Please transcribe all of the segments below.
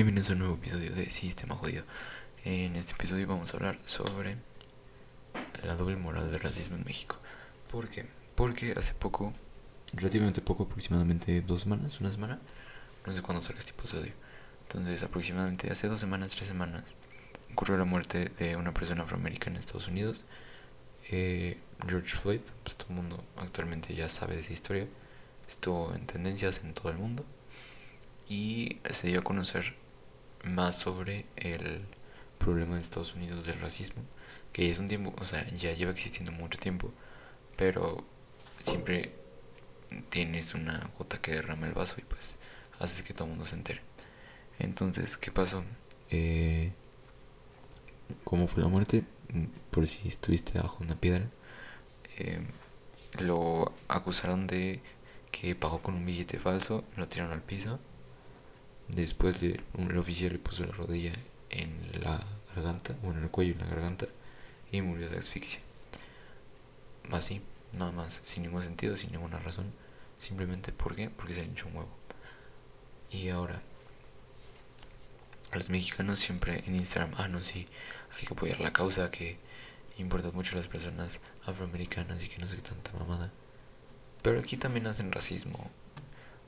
Bienvenidos a un nuevo episodio de Sistema Jodido. En este episodio vamos a hablar sobre la doble moral del racismo en México. ¿Por qué? Porque hace poco, relativamente poco, aproximadamente dos semanas, una semana, no sé cuándo salga este episodio. Entonces, aproximadamente hace dos semanas, tres semanas, ocurrió la muerte de una persona afroamericana en Estados Unidos, eh, George Floyd. Pues todo el mundo actualmente ya sabe de esa historia. Estuvo en tendencias en todo el mundo y se dio a conocer más sobre el problema de Estados Unidos del racismo, que es un tiempo, o sea, ya lleva existiendo mucho tiempo, pero siempre tienes una gota que derrama el vaso y pues haces que todo el mundo se entere. Entonces, ¿qué pasó? Eh, ¿Cómo fue la muerte? Por si estuviste bajo una piedra. Eh, lo acusaron de que pagó con un billete falso, lo tiraron al piso Después le, el oficial le puso la rodilla en la garganta, bueno, en el cuello, en la garganta, y murió de asfixia. Así, nada más, sin ningún sentido, sin ninguna razón. Simplemente, ¿por qué? Porque se le hinchó un huevo. Y ahora, los mexicanos siempre en Instagram, ah, no, sí, hay que apoyar la causa que importa mucho a las personas afroamericanas y que no sé qué tanta mamada. Pero aquí también hacen racismo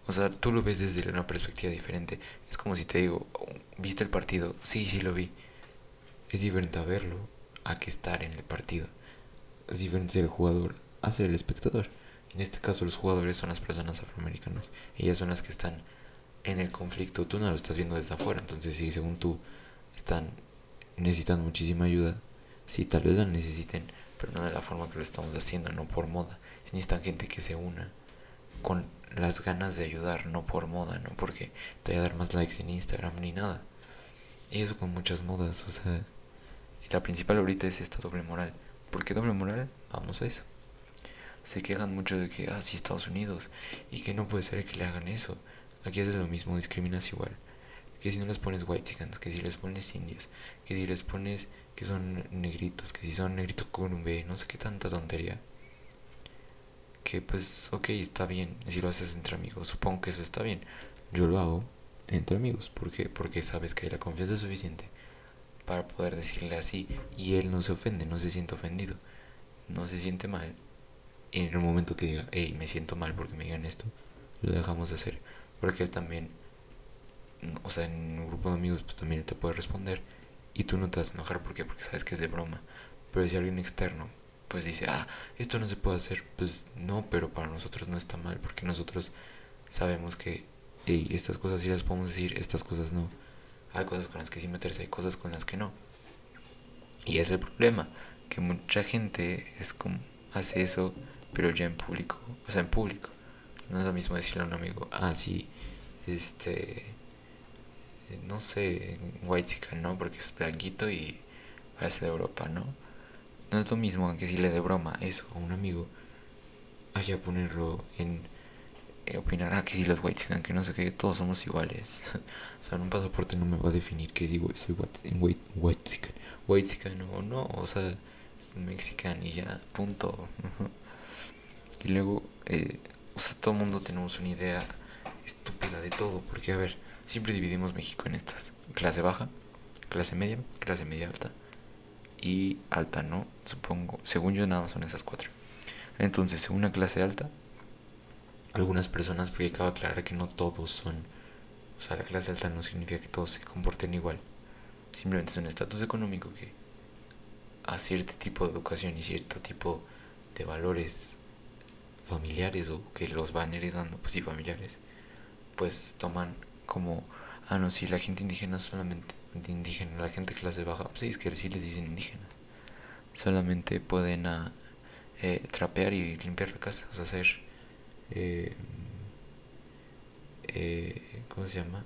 o sea, tú lo ves desde una perspectiva diferente. Es como si te digo, ¿viste el partido? Sí, sí lo vi. Es diferente a verlo a que estar en el partido. Es diferente ser el jugador a ser el espectador. En este caso los jugadores son las personas afroamericanas. Ellas son las que están en el conflicto. Tú no lo estás viendo desde afuera. Entonces si según tú están necesitando muchísima ayuda, sí tal vez la necesiten, pero no de la forma que lo estamos haciendo, no por moda. Necesitan gente que se una con las ganas de ayudar, no por moda, no porque te vaya a dar más likes en Instagram ni nada. Y eso con muchas modas, o sea, la principal ahorita es esta doble moral. ¿Por qué doble moral? Vamos a eso. Se quejan mucho de que, ah, sí, Estados Unidos, y que no puede ser que le hagan eso. Aquí haces lo mismo, discriminas igual. Que si no les pones white chickens, que si les pones indios, que si les pones que son negritos, que si son negritos con un B, no sé qué tanta tontería que pues ok, está bien si lo haces entre amigos, supongo que eso está bien. Yo lo hago entre amigos, porque porque sabes que hay la confianza suficiente para poder decirle así y él no se ofende, no se siente ofendido, no se siente mal. En el momento que diga, hey, me siento mal porque me digan esto, lo dejamos de hacer, porque él también, o sea, en un grupo de amigos, pues también te puede responder y tú no te vas a enojar, ¿por qué? Porque sabes que es de broma. Pero si alguien externo pues dice, ah, esto no se puede hacer. Pues no, pero para nosotros no está mal, porque nosotros sabemos que estas cosas sí las podemos decir, estas cosas no. Hay cosas con las que sí meterse, hay cosas con las que no. Y es el problema, que mucha gente es como, hace eso, pero ya en público, o sea, en público. No es lo mismo decirle a un amigo, ah, sí, este, no sé, white chica, ¿no? Porque es blanquito y parece de Europa, ¿no? No es lo mismo que si le de broma eso a un amigo, haya ponerlo en eh, opinar, ah, que si los white que no sé qué, todos somos iguales. o sea, un pasaporte no me va a definir que digo, soy white, white, white o no, o sea, es mexicano y ya, punto. y luego, eh, o sea, todo el mundo tenemos una idea estúpida de todo, porque a ver, siempre dividimos México en estas, clase baja, clase media, clase media alta y alta, ¿no? Supongo, según yo nada más son esas cuatro. Entonces, según una clase alta, algunas personas, porque acabo de aclarar que no todos son, o sea, la clase alta no significa que todos se comporten igual. Simplemente es un estatus económico que a cierto tipo de educación y cierto tipo de valores familiares o que los van heredando, pues sí, familiares, pues toman como, ah, no, si la gente indígena solamente indígena, la gente clase baja, pues sí, es que sí les dicen indígenas. Solamente pueden ah, eh, trapear y limpiar la casa, o sea, hacer. Eh, eh, ¿Cómo se llama?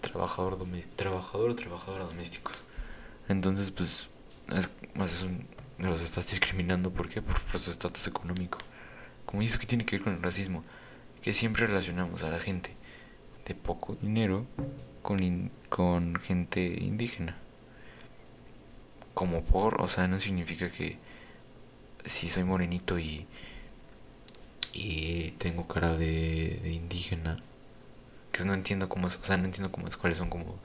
Trabajador, trabajador o trabajadora domésticos. Entonces, pues, es, más un, los estás discriminando. ¿Por qué? Por, por su estatus económico. Como dice que tiene que ver con el racismo, que siempre relacionamos a la gente de poco dinero con, con gente indígena. Como por, o sea, no significa que si soy morenito y, y tengo cara de, indígena, porque no entiendo cómo es, o sea, no entiendo cómo es, cuáles son como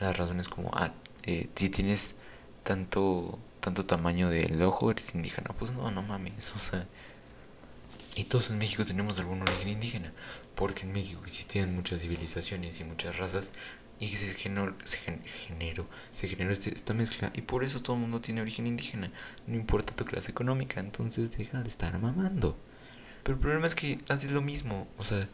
las razones como, ah, eh, si tienes tanto, tanto tamaño del ojo, eres indígena. Pues no, no mames, o sea. Y todos en México tenemos algún origen indígena, porque en México existían muchas civilizaciones y muchas razas y se generó, se generó, se este, esta mezcla y por eso todo el mundo tiene origen indígena, no importa tu clase económica, entonces deja de estar mamando. Pero el problema es que haces lo mismo, o sea,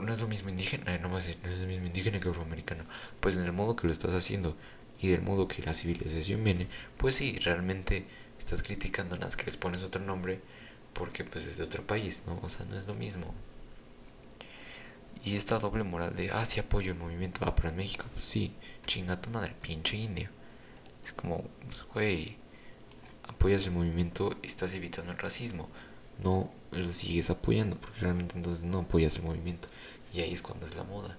no es lo mismo indígena, no, no es lo mismo indígena que afroamericano, pues en el modo que lo estás haciendo y del modo que la civilización viene, pues sí, realmente estás criticando nada que les pones otro nombre porque pues es de otro país, ¿no? O sea, no es lo mismo. Y esta doble moral de, ah, sí apoyo el movimiento, ah, pero en México, pues sí, chinga tu madre, pinche indio. Es como, pues, güey, apoyas el movimiento, estás evitando el racismo, no lo sigues apoyando, porque realmente entonces no apoyas el movimiento. Y ahí es cuando es la moda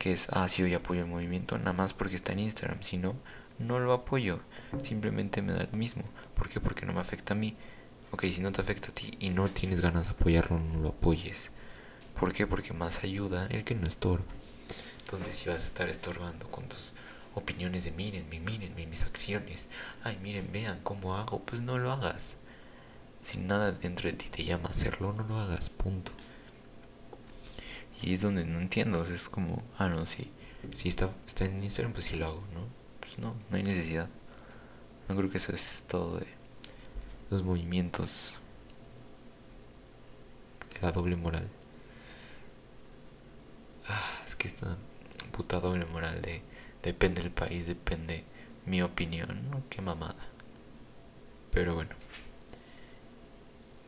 que es, ah, sí, hoy apoyo el movimiento, nada más porque está en Instagram, si no, no lo apoyo, simplemente me da lo mismo. ¿Por qué? Porque no me afecta a mí. Ok, si no te afecta a ti y no tienes ganas de apoyarlo, no lo apoyes. ¿Por qué? Porque más ayuda el que no estorba. Entonces, si vas a estar estorbando con tus opiniones de mírenme, mírenme mis acciones, ay, miren, vean cómo hago, pues no lo hagas. Si nada dentro de ti te llama a hacerlo, no lo hagas, punto. Y es donde no entiendo, es como, ah, no, sí, si está, está en Instagram, pues sí lo hago, ¿no? Pues no, no hay necesidad. No creo que eso es todo de los movimientos la doble moral. Ah, es que esta puta doble moral de depende del país, depende mi opinión, ¿no? Qué mamada. Pero bueno.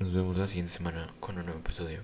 Nos vemos la siguiente semana con un nuevo episodio.